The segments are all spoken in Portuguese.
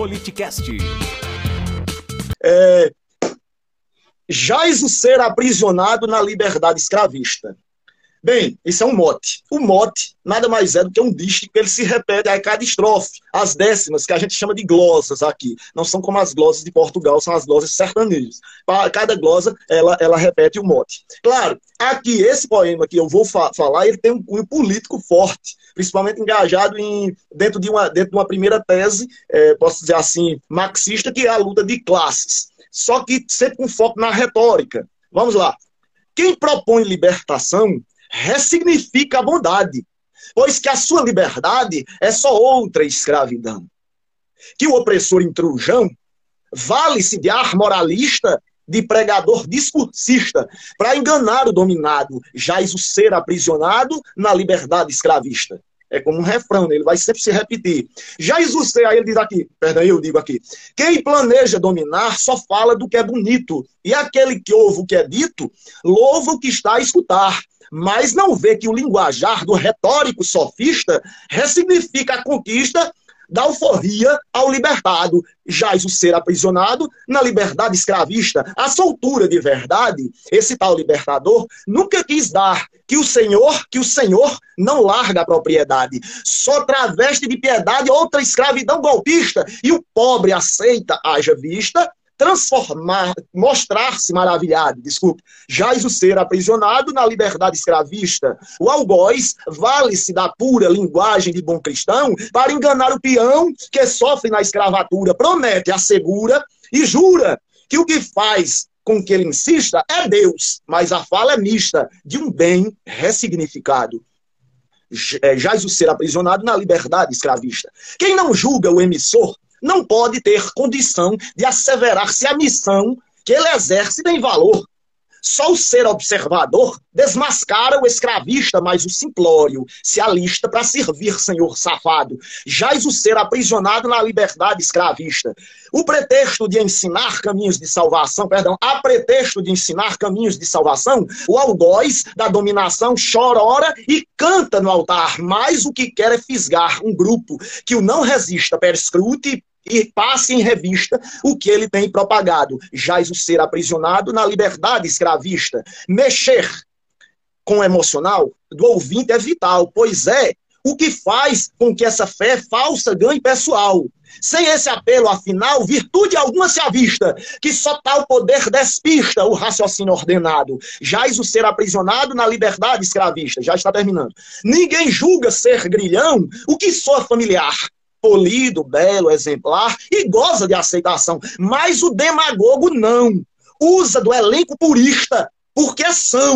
Politicast. É, jaz o ser aprisionado na liberdade escravista. Bem, isso é um mote. O mote nada mais é do que um dístico que ele se repete a cada estrofe. As décimas, que a gente chama de glosas aqui, não são como as glosas de Portugal, são as glosas sertanejas. Cada glosa, ela, ela repete o mote. Claro, aqui, esse poema que eu vou fa falar, ele tem um cunho político forte, principalmente engajado em, dentro, de uma, dentro de uma primeira tese, é, posso dizer assim, marxista, que é a luta de classes. Só que sempre com foco na retórica. Vamos lá. Quem propõe libertação ressignifica a bondade, pois que a sua liberdade é só outra escravidão. Que o opressor intrujão vale-se de ar moralista, de pregador discursista, para enganar o dominado, jaz o ser aprisionado na liberdade escravista. É como um refrão, né? ele vai sempre se repetir. Já ser, aí ele diz aqui, perdão, eu digo aqui. Quem planeja dominar só fala do que é bonito, e aquele que ouve o que é dito, louva o que está a escutar mas não vê que o linguajar do retórico sofista ressignifica a conquista da alforria ao libertado, jaz o ser aprisionado na liberdade escravista. A soltura de verdade, esse tal libertador nunca quis dar que o Senhor, que o Senhor não larga a propriedade, só traveste de piedade outra escravidão golpista, e o pobre aceita, haja vista, transformar, mostrar-se maravilhado, desculpe, jaz o ser aprisionado na liberdade escravista. O algoz vale-se da pura linguagem de bom cristão para enganar o peão que sofre na escravatura, promete, assegura e jura que o que faz com que ele insista é Deus, mas a fala é mista, de um bem ressignificado. É, jaz o ser aprisionado na liberdade escravista. Quem não julga o emissor não pode ter condição de asseverar se a missão que ele exerce tem valor. Só o ser observador desmascara o escravista, mas o simplório se alista para servir senhor safado. Jaz o ser aprisionado na liberdade escravista. O pretexto de ensinar caminhos de salvação, perdão, a pretexto de ensinar caminhos de salvação, o algoz da dominação chora ora e canta no altar, mas o que quer é fisgar um grupo que o não resista, perscrute e passe em revista o que ele tem propagado. Jaz o ser aprisionado na liberdade escravista. Mexer com o emocional do ouvinte é vital, pois é o que faz com que essa fé falsa ganhe pessoal. Sem esse apelo, afinal, virtude alguma se avista, que só tal poder despista o raciocínio ordenado. Jaz o ser aprisionado na liberdade escravista. Já está terminando. Ninguém julga ser grilhão o que soa familiar polido, belo, exemplar e goza de aceitação. Mas o demagogo não. Usa do elenco purista, porque são,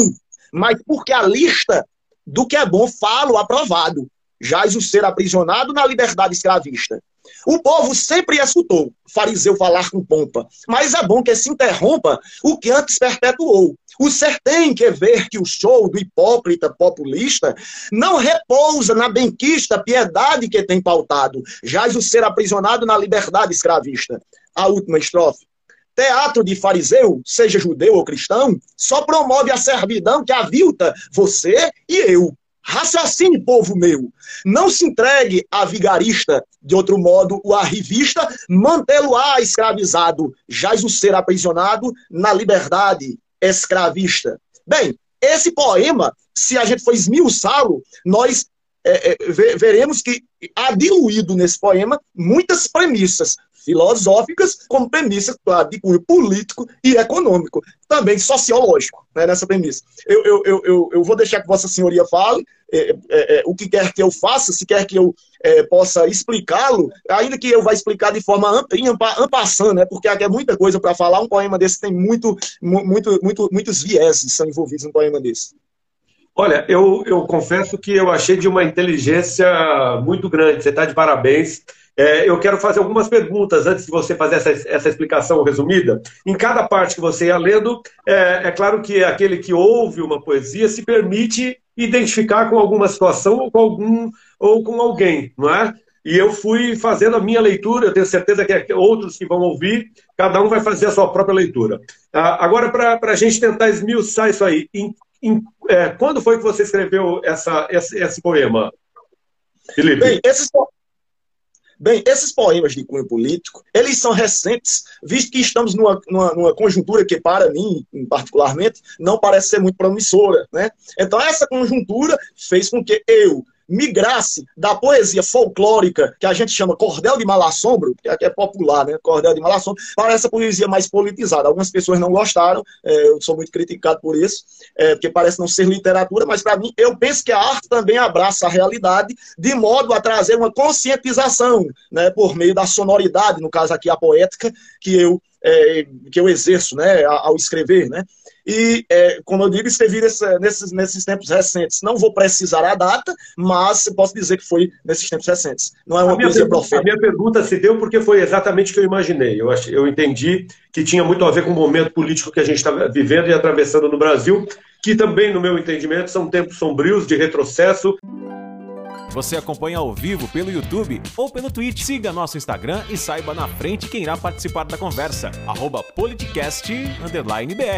mas porque a lista do que é bom fala o aprovado. Jaz o ser aprisionado na liberdade escravista. O povo sempre escutou fariseu falar com pompa, mas é bom que se interrompa o que antes perpetuou. O ser tem que ver que o show do hipócrita populista não repousa na benquista piedade que tem pautado, jaz o ser aprisionado na liberdade escravista. A última estrofe. Teatro de fariseu, seja judeu ou cristão, só promove a servidão que avilta você e eu. Raciocine, povo meu. Não se entregue a vigarista, de outro modo, o arrivista, mantê-lo-á escravizado, jaz o ser aprisionado na liberdade escravista. Bem, esse poema, se a gente for esmiuçá-lo, nós é, é, veremos que há diluído nesse poema muitas premissas filosóficas, como premissa, claro, de cunho político e econômico, também sociológico, né, nessa premissa. Eu, eu, eu, eu, vou deixar que Vossa Senhoria fale é, é, é, o que quer que eu faça, se quer que eu é, possa explicá-lo, ainda que eu vá explicar de forma ampassando, né, porque aqui é muita coisa para falar, um poema desse tem muito, muito, muito, muitos vieses são envolvidos num poema desse. Olha, eu, eu confesso que eu achei de uma inteligência muito grande. Você está de parabéns. É, eu quero fazer algumas perguntas antes de você fazer essa, essa explicação resumida. Em cada parte que você ia lendo, é, é claro que aquele que ouve uma poesia se permite identificar com alguma situação ou com algum ou com alguém, não é? E eu fui fazendo a minha leitura, eu tenho certeza que outros que vão ouvir, cada um vai fazer a sua própria leitura. Ah, agora, para a gente tentar esmiuçar isso aí, em, em, é, quando foi que você escreveu essa, esse, esse poema, Felipe? Bem, esse, Bem, esses poemas de cunho político, eles são recentes, visto que estamos numa, numa, numa, conjuntura que, para mim, particularmente, não parece ser muito promissora. Né? Então, essa conjuntura fez com que eu, migrasse da poesia folclórica, que a gente chama cordel de malassombro, que aqui é popular, né? Cordel de malassombro, para essa poesia mais politizada. Algumas pessoas não gostaram, é, eu sou muito criticado por isso, é, porque parece não ser literatura, mas para mim, eu penso que a arte também abraça a realidade, de modo a trazer uma conscientização, né? Por meio da sonoridade, no caso aqui a poética, que eu, é, que eu exerço, né? Ao escrever, né? E, é, como eu digo, escrevi nesse, nesses, nesses tempos recentes. Não vou precisar a data, mas posso dizer que foi nesses tempos recentes. Não é uma poesia profética. A minha pergunta se deu porque foi exatamente o que eu imaginei. Eu, ach, eu entendi que tinha muito a ver com o momento político que a gente está vivendo e atravessando no Brasil, que também, no meu entendimento, são tempos sombrios de retrocesso. Você acompanha ao vivo pelo YouTube ou pelo Twitch. Siga nosso Instagram e saiba na frente quem irá participar da conversa. Politicast_br